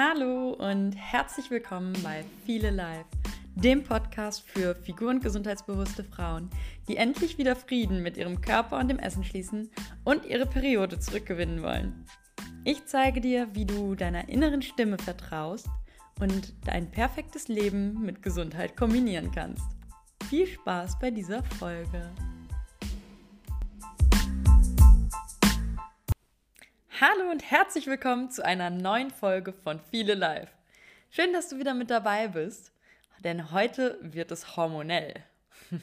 Hallo und herzlich willkommen bei Viele Live, dem Podcast für figur- und gesundheitsbewusste Frauen, die endlich wieder Frieden mit ihrem Körper und dem Essen schließen und ihre Periode zurückgewinnen wollen. Ich zeige dir, wie du deiner inneren Stimme vertraust und dein perfektes Leben mit Gesundheit kombinieren kannst. Viel Spaß bei dieser Folge. Hallo und herzlich willkommen zu einer neuen Folge von Viele Live. Schön, dass du wieder mit dabei bist, denn heute wird es hormonell.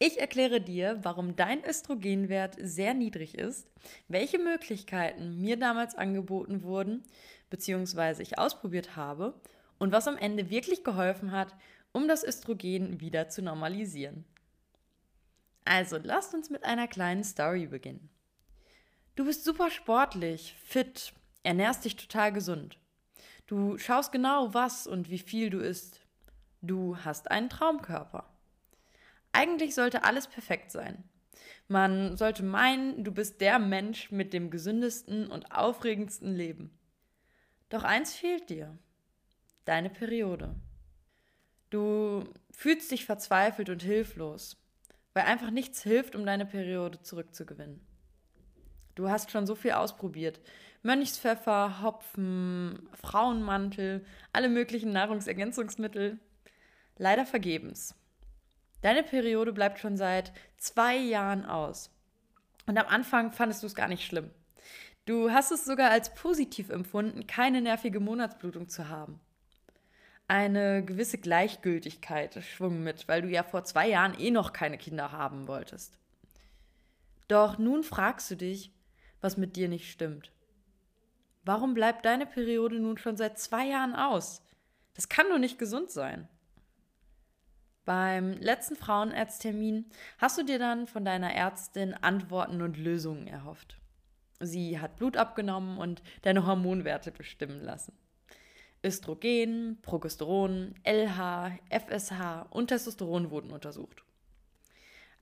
Ich erkläre dir, warum dein Östrogenwert sehr niedrig ist, welche Möglichkeiten mir damals angeboten wurden, beziehungsweise ich ausprobiert habe und was am Ende wirklich geholfen hat, um das Östrogen wieder zu normalisieren. Also lasst uns mit einer kleinen Story beginnen. Du bist super sportlich, fit, ernährst dich total gesund. Du schaust genau, was und wie viel du isst. Du hast einen Traumkörper. Eigentlich sollte alles perfekt sein. Man sollte meinen, du bist der Mensch mit dem gesündesten und aufregendsten Leben. Doch eins fehlt dir. Deine Periode. Du fühlst dich verzweifelt und hilflos, weil einfach nichts hilft, um deine Periode zurückzugewinnen. Du hast schon so viel ausprobiert. Mönchspfeffer, Hopfen, Frauenmantel, alle möglichen Nahrungsergänzungsmittel. Leider vergebens. Deine Periode bleibt schon seit zwei Jahren aus. Und am Anfang fandest du es gar nicht schlimm. Du hast es sogar als positiv empfunden, keine nervige Monatsblutung zu haben. Eine gewisse Gleichgültigkeit schwung mit, weil du ja vor zwei Jahren eh noch keine Kinder haben wolltest. Doch nun fragst du dich, was mit dir nicht stimmt. Warum bleibt deine Periode nun schon seit zwei Jahren aus? Das kann doch nicht gesund sein. Beim letzten Frauenarzttermin hast du dir dann von deiner Ärztin Antworten und Lösungen erhofft. Sie hat Blut abgenommen und deine Hormonwerte bestimmen lassen. Östrogen, Progesteron, LH, FSH und Testosteron wurden untersucht.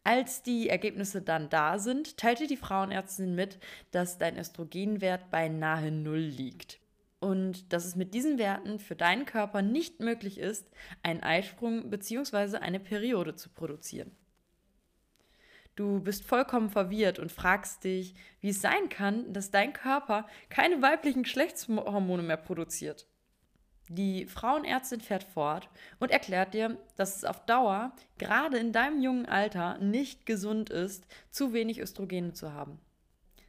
Als die Ergebnisse dann da sind, teilte die Frauenärztin mit, dass dein Östrogenwert bei nahe Null liegt. Und dass es mit diesen Werten für deinen Körper nicht möglich ist, einen Eisprung bzw. eine Periode zu produzieren. Du bist vollkommen verwirrt und fragst dich, wie es sein kann, dass dein Körper keine weiblichen Geschlechtshormone mehr produziert. Die Frauenärztin fährt fort und erklärt dir, dass es auf Dauer, gerade in deinem jungen Alter, nicht gesund ist, zu wenig Östrogene zu haben.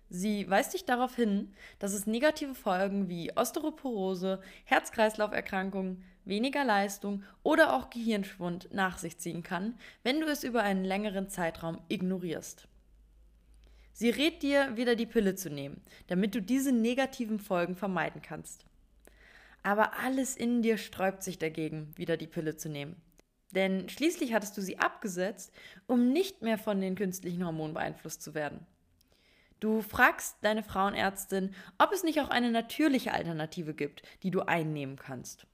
Sie weist dich darauf hin, dass es negative Folgen wie Osteoporose, Herz-Kreislauf-Erkrankungen, weniger Leistung oder auch Gehirnschwund nach sich ziehen kann, wenn du es über einen längeren Zeitraum ignorierst. Sie rät dir, wieder die Pille zu nehmen, damit du diese negativen Folgen vermeiden kannst. Aber alles in dir sträubt sich dagegen, wieder die Pille zu nehmen. Denn schließlich hattest du sie abgesetzt, um nicht mehr von den künstlichen Hormonen beeinflusst zu werden. Du fragst deine Frauenärztin, ob es nicht auch eine natürliche Alternative gibt, die du einnehmen kannst.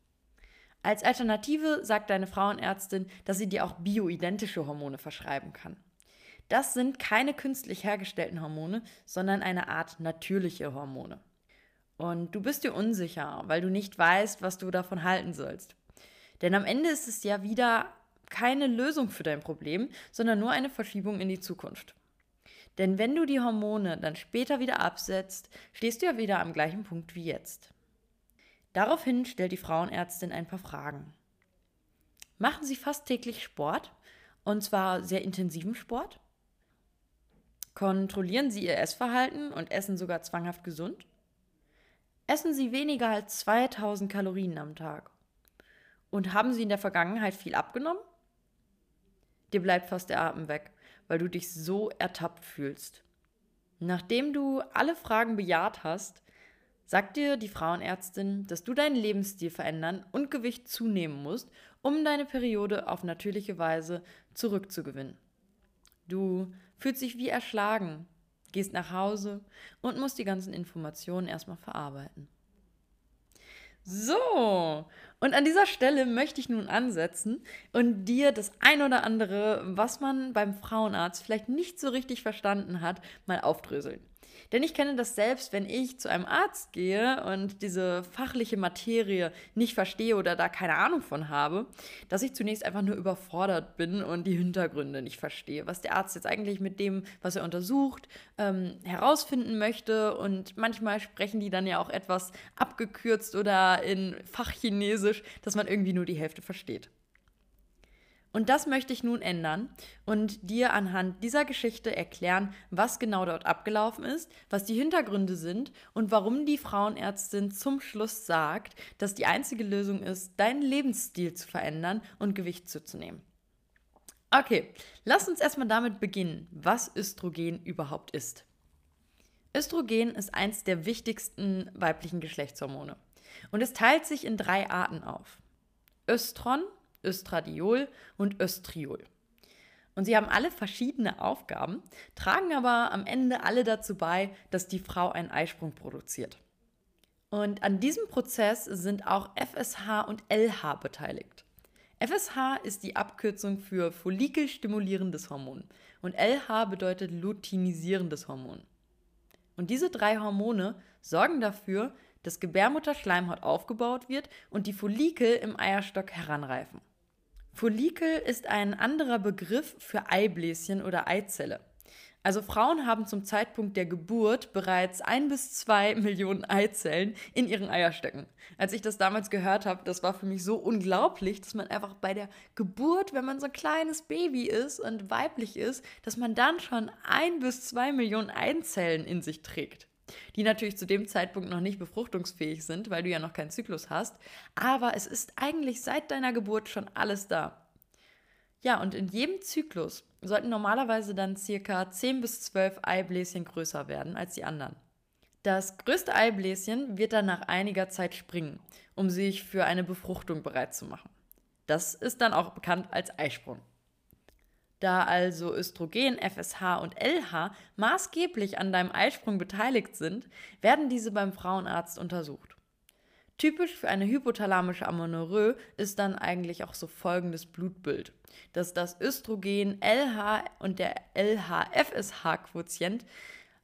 Als Alternative sagt deine Frauenärztin, dass sie dir auch bioidentische Hormone verschreiben kann. Das sind keine künstlich hergestellten Hormone, sondern eine Art natürliche Hormone. Und du bist dir unsicher, weil du nicht weißt, was du davon halten sollst. Denn am Ende ist es ja wieder keine Lösung für dein Problem, sondern nur eine Verschiebung in die Zukunft. Denn wenn du die Hormone dann später wieder absetzt, stehst du ja wieder am gleichen Punkt wie jetzt. Daraufhin stellt die Frauenärztin ein paar Fragen. Machen Sie fast täglich Sport? Und zwar sehr intensiven Sport? Kontrollieren Sie Ihr Essverhalten und essen sogar zwanghaft gesund? Essen Sie weniger als 2000 Kalorien am Tag. Und haben Sie in der Vergangenheit viel abgenommen? Dir bleibt fast der Atem weg, weil du dich so ertappt fühlst. Nachdem du alle Fragen bejaht hast, sagt dir die Frauenärztin, dass du deinen Lebensstil verändern und Gewicht zunehmen musst, um deine Periode auf natürliche Weise zurückzugewinnen. Du fühlst dich wie erschlagen, gehst nach Hause und musst die ganzen Informationen erstmal verarbeiten. So, und an dieser Stelle möchte ich nun ansetzen und dir das ein oder andere, was man beim Frauenarzt vielleicht nicht so richtig verstanden hat, mal aufdröseln. Denn ich kenne das selbst, wenn ich zu einem Arzt gehe und diese fachliche Materie nicht verstehe oder da keine Ahnung von habe, dass ich zunächst einfach nur überfordert bin und die Hintergründe nicht verstehe, was der Arzt jetzt eigentlich mit dem, was er untersucht, ähm, herausfinden möchte. Und manchmal sprechen die dann ja auch etwas abgekürzt oder in Fachchinesisch, dass man irgendwie nur die Hälfte versteht. Und das möchte ich nun ändern und dir anhand dieser Geschichte erklären, was genau dort abgelaufen ist, was die Hintergründe sind und warum die Frauenärztin zum Schluss sagt, dass die einzige Lösung ist, deinen Lebensstil zu verändern und Gewicht zuzunehmen. Okay, lass uns erstmal damit beginnen, was Östrogen überhaupt ist. Östrogen ist eins der wichtigsten weiblichen Geschlechtshormone und es teilt sich in drei Arten auf. Östron, Östradiol und Östriol. Und sie haben alle verschiedene Aufgaben, tragen aber am Ende alle dazu bei, dass die Frau einen Eisprung produziert. Und an diesem Prozess sind auch FSH und LH beteiligt. FSH ist die Abkürzung für follikelstimulierendes Hormon und LH bedeutet luteinisierendes Hormon. Und diese drei Hormone sorgen dafür, dass Gebärmutterschleimhaut aufgebaut wird und die Follikel im Eierstock heranreifen. Follikel ist ein anderer Begriff für Eibläschen oder Eizelle. Also Frauen haben zum Zeitpunkt der Geburt bereits ein bis zwei Millionen Eizellen in ihren Eierstöcken. Als ich das damals gehört habe, das war für mich so unglaublich, dass man einfach bei der Geburt, wenn man so ein kleines Baby ist und weiblich ist, dass man dann schon ein bis zwei Millionen Eizellen in sich trägt die natürlich zu dem Zeitpunkt noch nicht befruchtungsfähig sind, weil du ja noch keinen Zyklus hast. Aber es ist eigentlich seit deiner Geburt schon alles da. Ja, und in jedem Zyklus sollten normalerweise dann circa 10 bis 12 Eibläschen größer werden als die anderen. Das größte Eibläschen wird dann nach einiger Zeit springen, um sich für eine Befruchtung bereit zu machen. Das ist dann auch bekannt als Eisprung. Da also Östrogen, FSH und LH maßgeblich an deinem Eisprung beteiligt sind, werden diese beim Frauenarzt untersucht. Typisch für eine hypothalamische Amenorrhoe ist dann eigentlich auch so folgendes Blutbild, dass das Östrogen, LH und der LH-FSH-Quotient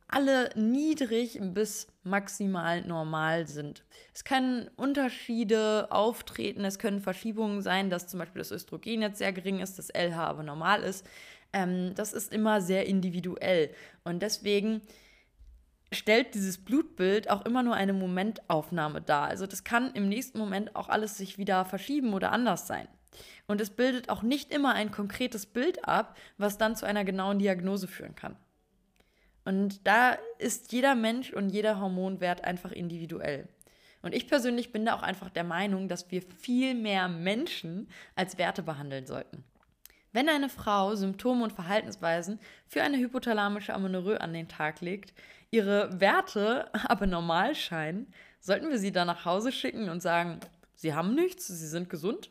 alle niedrig bis maximal normal sind. Es können Unterschiede auftreten, es können Verschiebungen sein, dass zum Beispiel das Östrogen jetzt sehr gering ist, das LH aber normal ist. Ähm, das ist immer sehr individuell und deswegen stellt dieses Blutbild auch immer nur eine Momentaufnahme dar. Also das kann im nächsten Moment auch alles sich wieder verschieben oder anders sein. Und es bildet auch nicht immer ein konkretes Bild ab, was dann zu einer genauen Diagnose führen kann. Und da ist jeder Mensch und jeder Hormonwert einfach individuell. Und ich persönlich bin da auch einfach der Meinung, dass wir viel mehr Menschen als Werte behandeln sollten. Wenn eine Frau Symptome und Verhaltensweisen für eine hypothalamische Amenorrhoe an den Tag legt, ihre Werte aber normal scheinen, sollten wir sie dann nach Hause schicken und sagen, sie haben nichts, sie sind gesund?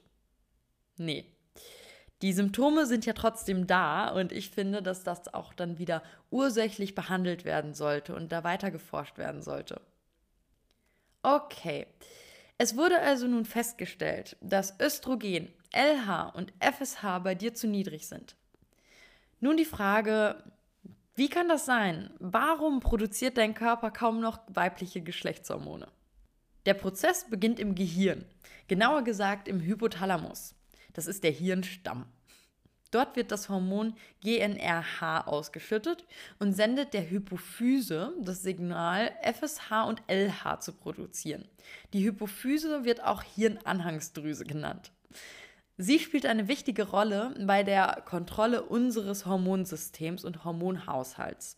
Nee, die Symptome sind ja trotzdem da und ich finde, dass das auch dann wieder ursächlich behandelt werden sollte und da weiter geforscht werden sollte. Okay, es wurde also nun festgestellt, dass Östrogen, LH und FSH bei dir zu niedrig sind. Nun die Frage, wie kann das sein? Warum produziert dein Körper kaum noch weibliche Geschlechtshormone? Der Prozess beginnt im Gehirn, genauer gesagt im Hypothalamus. Das ist der Hirnstamm. Dort wird das Hormon GNRH ausgeschüttet und sendet der Hypophyse das Signal, FSH und LH zu produzieren. Die Hypophyse wird auch Hirnanhangsdrüse genannt. Sie spielt eine wichtige Rolle bei der Kontrolle unseres Hormonsystems und Hormonhaushalts.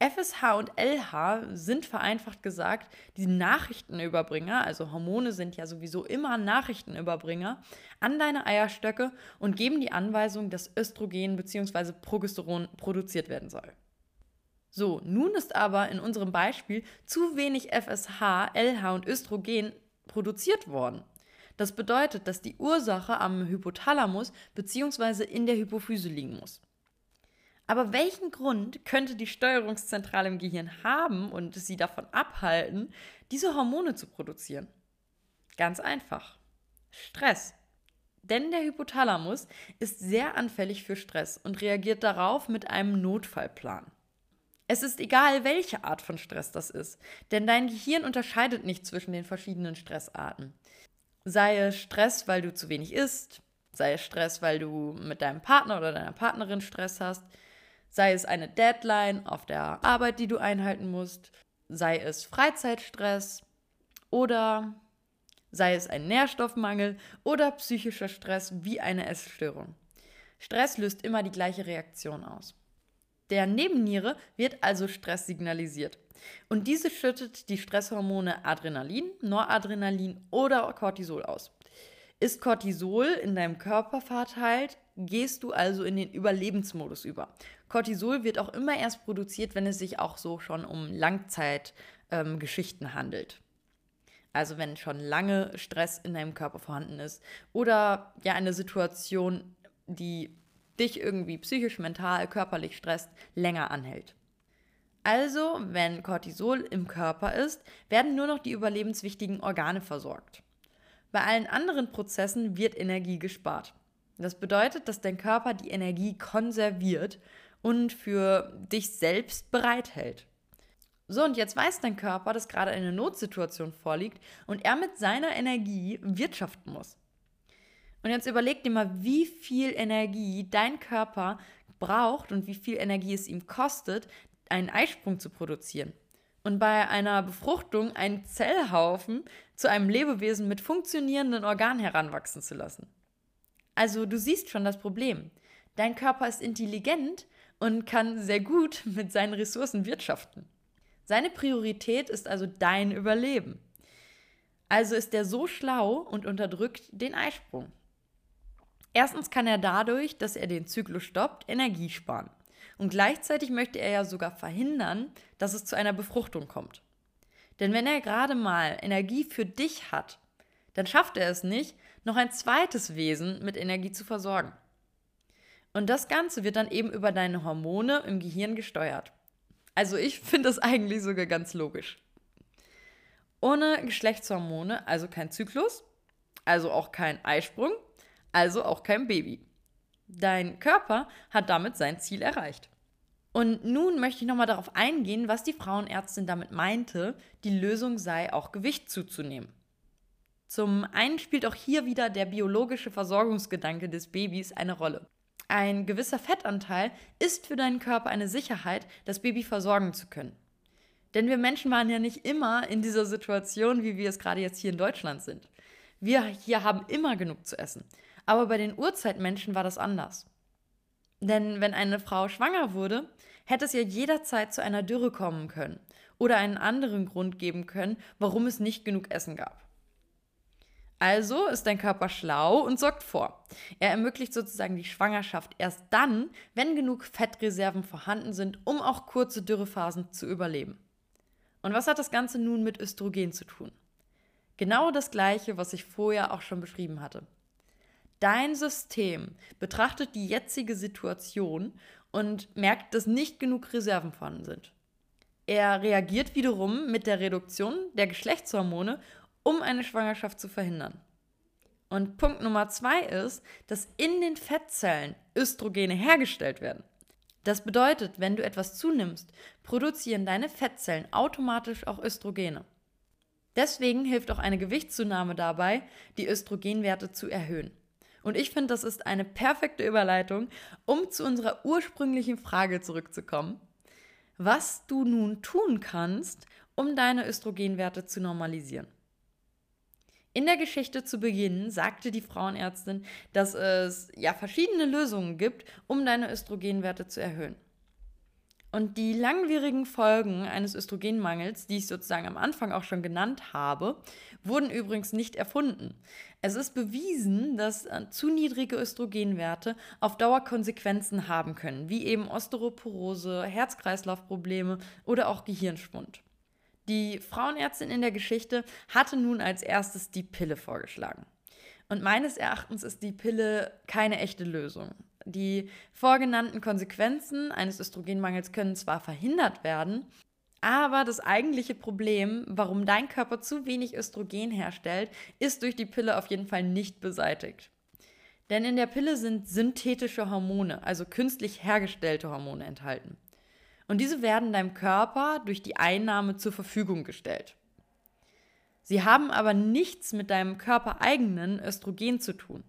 FSH und LH sind vereinfacht gesagt die Nachrichtenüberbringer, also Hormone sind ja sowieso immer Nachrichtenüberbringer, an deine Eierstöcke und geben die Anweisung, dass Östrogen bzw. Progesteron produziert werden soll. So, nun ist aber in unserem Beispiel zu wenig FSH, LH und Östrogen produziert worden. Das bedeutet, dass die Ursache am Hypothalamus bzw. in der Hypophyse liegen muss. Aber welchen Grund könnte die Steuerungszentrale im Gehirn haben und sie davon abhalten, diese Hormone zu produzieren? Ganz einfach. Stress. Denn der Hypothalamus ist sehr anfällig für Stress und reagiert darauf mit einem Notfallplan. Es ist egal, welche Art von Stress das ist, denn dein Gehirn unterscheidet nicht zwischen den verschiedenen Stressarten. Sei es Stress, weil du zu wenig isst, sei es Stress, weil du mit deinem Partner oder deiner Partnerin Stress hast, sei es eine Deadline auf der Arbeit, die du einhalten musst, sei es Freizeitstress oder sei es ein Nährstoffmangel oder psychischer Stress wie eine Essstörung. Stress löst immer die gleiche Reaktion aus. Der Nebenniere wird also Stress signalisiert. Und diese schüttet die Stresshormone Adrenalin, Noradrenalin oder Cortisol aus. Ist Cortisol in deinem Körper verteilt, gehst du also in den Überlebensmodus über. Cortisol wird auch immer erst produziert, wenn es sich auch so schon um Langzeitgeschichten ähm, handelt. Also wenn schon lange Stress in deinem Körper vorhanden ist oder ja eine Situation, die dich irgendwie psychisch, mental, körperlich stresst, länger anhält. Also, wenn Cortisol im Körper ist, werden nur noch die überlebenswichtigen Organe versorgt. Bei allen anderen Prozessen wird Energie gespart. Das bedeutet, dass dein Körper die Energie konserviert und für dich selbst bereithält. So, und jetzt weiß dein Körper, dass gerade eine Notsituation vorliegt und er mit seiner Energie wirtschaften muss. Und jetzt überleg dir mal, wie viel Energie dein Körper braucht und wie viel Energie es ihm kostet, einen Eisprung zu produzieren. Und bei einer Befruchtung einen Zellhaufen zu einem Lebewesen mit funktionierenden Organen heranwachsen zu lassen. Also du siehst schon das Problem. Dein Körper ist intelligent und kann sehr gut mit seinen Ressourcen wirtschaften. Seine Priorität ist also dein Überleben. Also ist er so schlau und unterdrückt den Eisprung. Erstens kann er dadurch, dass er den Zyklus stoppt, Energie sparen. Und gleichzeitig möchte er ja sogar verhindern, dass es zu einer Befruchtung kommt. Denn wenn er gerade mal Energie für dich hat, dann schafft er es nicht, noch ein zweites Wesen mit Energie zu versorgen. Und das Ganze wird dann eben über deine Hormone im Gehirn gesteuert. Also ich finde das eigentlich sogar ganz logisch. Ohne Geschlechtshormone, also kein Zyklus, also auch kein Eisprung, also auch kein Baby. Dein Körper hat damit sein Ziel erreicht. Und nun möchte ich nochmal darauf eingehen, was die Frauenärztin damit meinte, die Lösung sei auch Gewicht zuzunehmen. Zum einen spielt auch hier wieder der biologische Versorgungsgedanke des Babys eine Rolle. Ein gewisser Fettanteil ist für deinen Körper eine Sicherheit, das Baby versorgen zu können. Denn wir Menschen waren ja nicht immer in dieser Situation, wie wir es gerade jetzt hier in Deutschland sind. Wir hier haben immer genug zu essen. Aber bei den Urzeitmenschen war das anders. Denn wenn eine Frau schwanger wurde, hätte es ja jederzeit zu einer Dürre kommen können oder einen anderen Grund geben können, warum es nicht genug Essen gab. Also ist dein Körper schlau und sorgt vor. Er ermöglicht sozusagen die Schwangerschaft erst dann, wenn genug Fettreserven vorhanden sind, um auch kurze Dürrephasen zu überleben. Und was hat das Ganze nun mit Östrogen zu tun? Genau das gleiche, was ich vorher auch schon beschrieben hatte. Dein System betrachtet die jetzige Situation und merkt, dass nicht genug Reserven vorhanden sind. Er reagiert wiederum mit der Reduktion der Geschlechtshormone um eine Schwangerschaft zu verhindern. Und Punkt Nummer zwei ist, dass in den Fettzellen Östrogene hergestellt werden. Das bedeutet, wenn du etwas zunimmst, produzieren deine Fettzellen automatisch auch Östrogene. Deswegen hilft auch eine Gewichtszunahme dabei, die Östrogenwerte zu erhöhen. Und ich finde, das ist eine perfekte Überleitung, um zu unserer ursprünglichen Frage zurückzukommen. Was du nun tun kannst, um deine Östrogenwerte zu normalisieren. In der Geschichte zu Beginn sagte die Frauenärztin, dass es ja verschiedene Lösungen gibt, um deine Östrogenwerte zu erhöhen. Und die langwierigen Folgen eines Östrogenmangels, die ich sozusagen am Anfang auch schon genannt habe, wurden übrigens nicht erfunden. Es ist bewiesen, dass äh, zu niedrige Östrogenwerte auf Dauer Konsequenzen haben können, wie eben Osteoporose, Herz-Kreislauf-Probleme oder auch Gehirnschwund. Die Frauenärztin in der Geschichte hatte nun als erstes die Pille vorgeschlagen. Und meines Erachtens ist die Pille keine echte Lösung. Die vorgenannten Konsequenzen eines Östrogenmangels können zwar verhindert werden, aber das eigentliche Problem, warum dein Körper zu wenig Östrogen herstellt, ist durch die Pille auf jeden Fall nicht beseitigt. Denn in der Pille sind synthetische Hormone, also künstlich hergestellte Hormone enthalten. Und diese werden deinem Körper durch die Einnahme zur Verfügung gestellt. Sie haben aber nichts mit deinem körpereigenen Östrogen zu tun.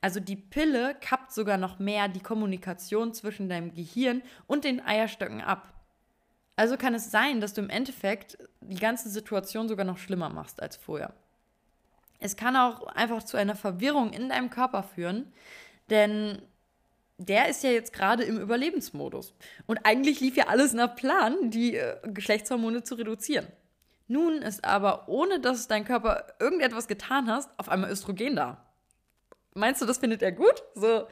Also die Pille kappt sogar noch mehr die Kommunikation zwischen deinem Gehirn und den Eierstöcken ab. Also kann es sein, dass du im Endeffekt die ganze Situation sogar noch schlimmer machst als vorher. Es kann auch einfach zu einer Verwirrung in deinem Körper führen, denn der ist ja jetzt gerade im Überlebensmodus. Und eigentlich lief ja alles nach Plan, die äh, Geschlechtshormone zu reduzieren. Nun ist aber, ohne dass dein Körper irgendetwas getan hast, auf einmal Östrogen da. Meinst du, das findet er gut? So,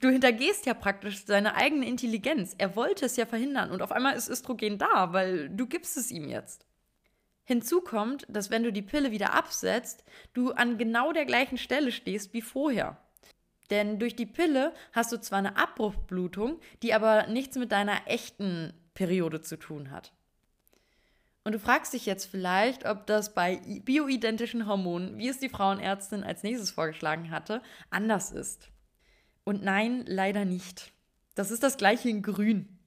du hintergehst ja praktisch seine eigene Intelligenz. Er wollte es ja verhindern und auf einmal ist Östrogen da, weil du gibst es ihm jetzt. Hinzu kommt, dass wenn du die Pille wieder absetzt, du an genau der gleichen Stelle stehst wie vorher. Denn durch die Pille hast du zwar eine Abbruchblutung, die aber nichts mit deiner echten Periode zu tun hat. Und du fragst dich jetzt vielleicht, ob das bei bioidentischen Hormonen, wie es die Frauenärztin als nächstes vorgeschlagen hatte, anders ist. Und nein, leider nicht. Das ist das gleiche in Grün.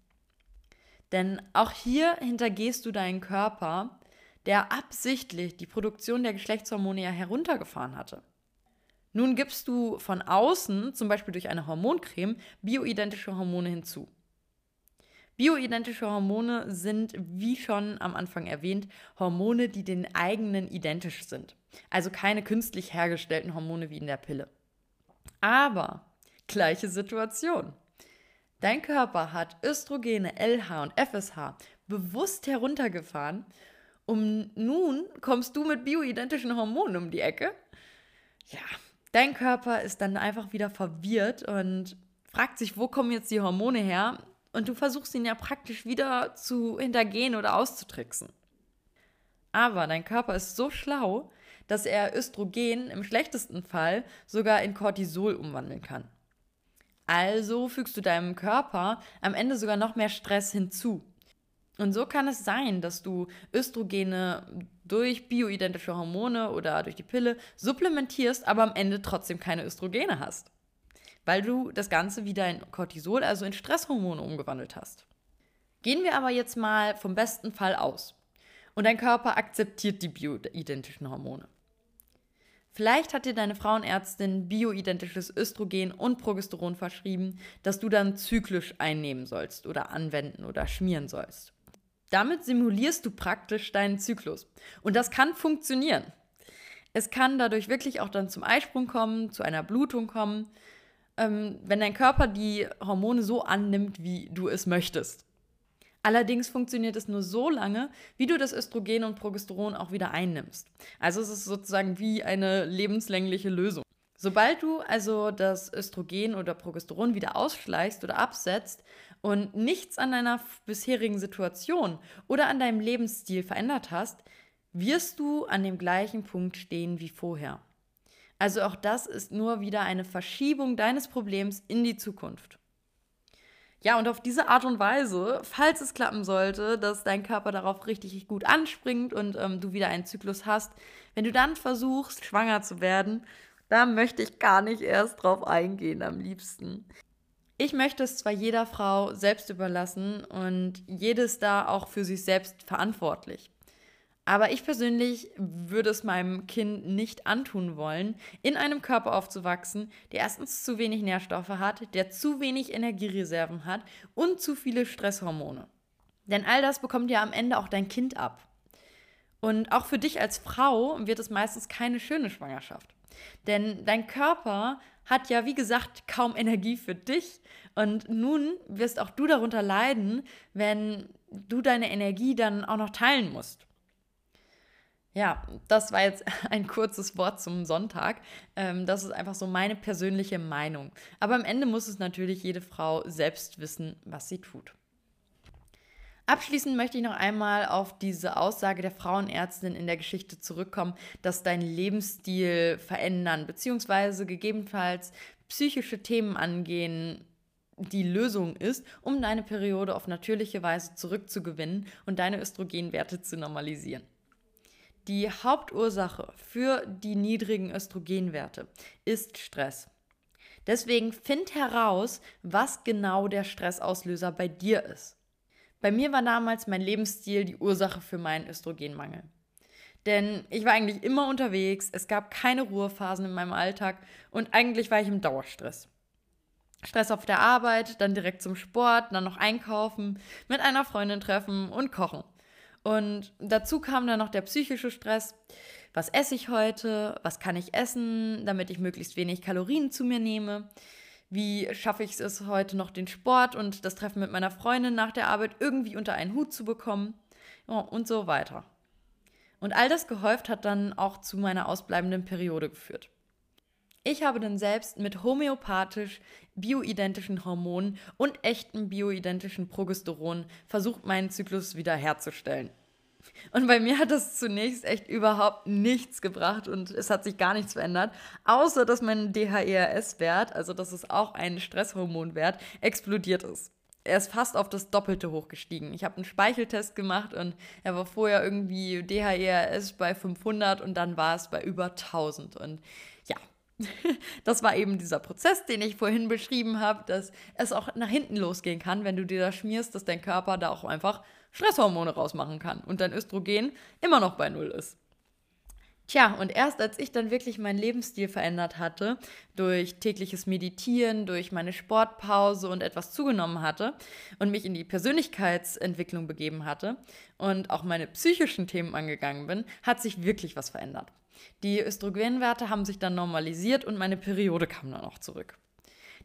Denn auch hier hintergehst du deinen Körper, der absichtlich die Produktion der Geschlechtshormone ja heruntergefahren hatte. Nun gibst du von außen, zum Beispiel durch eine Hormoncreme, bioidentische Hormone hinzu. Bioidentische Hormone sind, wie schon am Anfang erwähnt, Hormone, die den eigenen identisch sind. Also keine künstlich hergestellten Hormone wie in der Pille. Aber gleiche Situation. Dein Körper hat Östrogene, LH und FSH bewusst heruntergefahren, um nun kommst du mit bioidentischen Hormonen um die Ecke. Ja, dein Körper ist dann einfach wieder verwirrt und fragt sich, wo kommen jetzt die Hormone her? und du versuchst ihn ja praktisch wieder zu hintergehen oder auszutricksen. Aber dein Körper ist so schlau, dass er Östrogen im schlechtesten Fall sogar in Cortisol umwandeln kann. Also fügst du deinem Körper am Ende sogar noch mehr Stress hinzu. Und so kann es sein, dass du Östrogene durch bioidentische Hormone oder durch die Pille supplementierst, aber am Ende trotzdem keine Östrogene hast weil du das Ganze wieder in Cortisol, also in Stresshormone umgewandelt hast. Gehen wir aber jetzt mal vom besten Fall aus. Und dein Körper akzeptiert die bioidentischen Hormone. Vielleicht hat dir deine Frauenärztin bioidentisches Östrogen und Progesteron verschrieben, das du dann zyklisch einnehmen sollst oder anwenden oder schmieren sollst. Damit simulierst du praktisch deinen Zyklus. Und das kann funktionieren. Es kann dadurch wirklich auch dann zum Eisprung kommen, zu einer Blutung kommen ähm, wenn dein Körper die Hormone so annimmt, wie du es möchtest. Allerdings funktioniert es nur so lange, wie du das Östrogen und Progesteron auch wieder einnimmst. Also es ist sozusagen wie eine lebenslängliche Lösung. Sobald du also das Östrogen oder Progesteron wieder ausschleichst oder absetzt und nichts an deiner bisherigen Situation oder an deinem Lebensstil verändert hast, wirst du an dem gleichen Punkt stehen wie vorher. Also auch das ist nur wieder eine Verschiebung deines Problems in die Zukunft. Ja, und auf diese Art und Weise, falls es klappen sollte, dass dein Körper darauf richtig gut anspringt und ähm, du wieder einen Zyklus hast, wenn du dann versuchst, schwanger zu werden, da möchte ich gar nicht erst drauf eingehen am liebsten. Ich möchte es zwar jeder Frau selbst überlassen und jedes da auch für sich selbst verantwortlich. Aber ich persönlich würde es meinem Kind nicht antun wollen, in einem Körper aufzuwachsen, der erstens zu wenig Nährstoffe hat, der zu wenig Energiereserven hat und zu viele Stresshormone. Denn all das bekommt ja am Ende auch dein Kind ab. Und auch für dich als Frau wird es meistens keine schöne Schwangerschaft. Denn dein Körper hat ja, wie gesagt, kaum Energie für dich. Und nun wirst auch du darunter leiden, wenn du deine Energie dann auch noch teilen musst. Ja, das war jetzt ein kurzes Wort zum Sonntag. Ähm, das ist einfach so meine persönliche Meinung. Aber am Ende muss es natürlich jede Frau selbst wissen, was sie tut. Abschließend möchte ich noch einmal auf diese Aussage der Frauenärztin in der Geschichte zurückkommen, dass dein Lebensstil verändern bzw. gegebenenfalls psychische Themen angehen die Lösung ist, um deine Periode auf natürliche Weise zurückzugewinnen und deine Östrogenwerte zu normalisieren. Die Hauptursache für die niedrigen Östrogenwerte ist Stress. Deswegen find heraus, was genau der Stressauslöser bei dir ist. Bei mir war damals mein Lebensstil die Ursache für meinen Östrogenmangel. Denn ich war eigentlich immer unterwegs, es gab keine Ruhephasen in meinem Alltag und eigentlich war ich im Dauerstress. Stress auf der Arbeit, dann direkt zum Sport, dann noch einkaufen, mit einer Freundin treffen und kochen. Und dazu kam dann noch der psychische Stress. Was esse ich heute? Was kann ich essen, damit ich möglichst wenig Kalorien zu mir nehme? Wie schaffe ich es heute noch, den Sport und das Treffen mit meiner Freundin nach der Arbeit irgendwie unter einen Hut zu bekommen? Ja, und so weiter. Und all das gehäuft hat dann auch zu meiner ausbleibenden Periode geführt. Ich habe dann selbst mit homöopathisch bioidentischen Hormonen und echtem bioidentischen Progesteron versucht, meinen Zyklus wiederherzustellen. Und bei mir hat das zunächst echt überhaupt nichts gebracht und es hat sich gar nichts verändert, außer dass mein DHERS-Wert, also das ist auch ein Stresshormonwert, explodiert ist er ist fast auf das Doppelte hochgestiegen. Ich habe einen Speicheltest gemacht und er war vorher irgendwie DHERS bei 500 und dann war es bei über 1000. Und ja, das war eben dieser Prozess, den ich vorhin beschrieben habe, dass es auch nach hinten losgehen kann, wenn du dir das schmierst, dass dein Körper da auch einfach Stresshormone rausmachen kann und dein Östrogen immer noch bei Null ist. Tja, und erst als ich dann wirklich meinen Lebensstil verändert hatte, durch tägliches Meditieren, durch meine Sportpause und etwas zugenommen hatte und mich in die Persönlichkeitsentwicklung begeben hatte und auch meine psychischen Themen angegangen bin, hat sich wirklich was verändert. Die Östrogenwerte haben sich dann normalisiert und meine Periode kam dann auch zurück.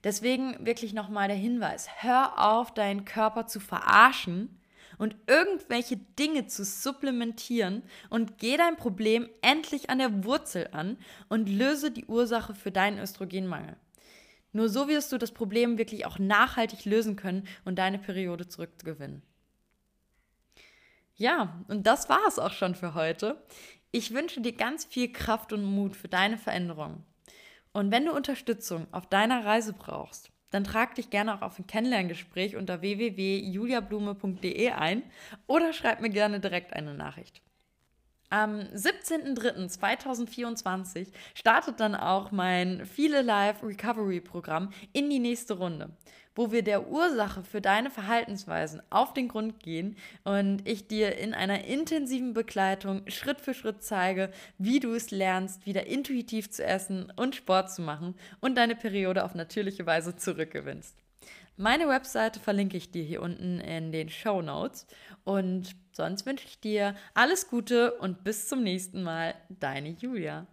Deswegen wirklich nochmal der Hinweis, hör auf, deinen Körper zu verarschen und irgendwelche Dinge zu supplementieren und geh dein Problem endlich an der Wurzel an und löse die Ursache für deinen Östrogenmangel. Nur so wirst du das Problem wirklich auch nachhaltig lösen können und deine Periode zurückgewinnen. Ja, und das war es auch schon für heute. Ich wünsche dir ganz viel Kraft und Mut für deine Veränderung. Und wenn du Unterstützung auf deiner Reise brauchst, dann trag dich gerne auch auf ein Kennenlerngespräch unter www.juliablume.de ein oder schreib mir gerne direkt eine Nachricht. Am 17.03.2024 startet dann auch mein Viele Life Recovery Programm in die nächste Runde wo wir der Ursache für deine Verhaltensweisen auf den Grund gehen und ich dir in einer intensiven Begleitung Schritt für Schritt zeige, wie du es lernst, wieder intuitiv zu essen und Sport zu machen und deine Periode auf natürliche Weise zurückgewinnst. Meine Webseite verlinke ich dir hier unten in den Show Notes. Und sonst wünsche ich dir alles Gute und bis zum nächsten Mal. Deine Julia.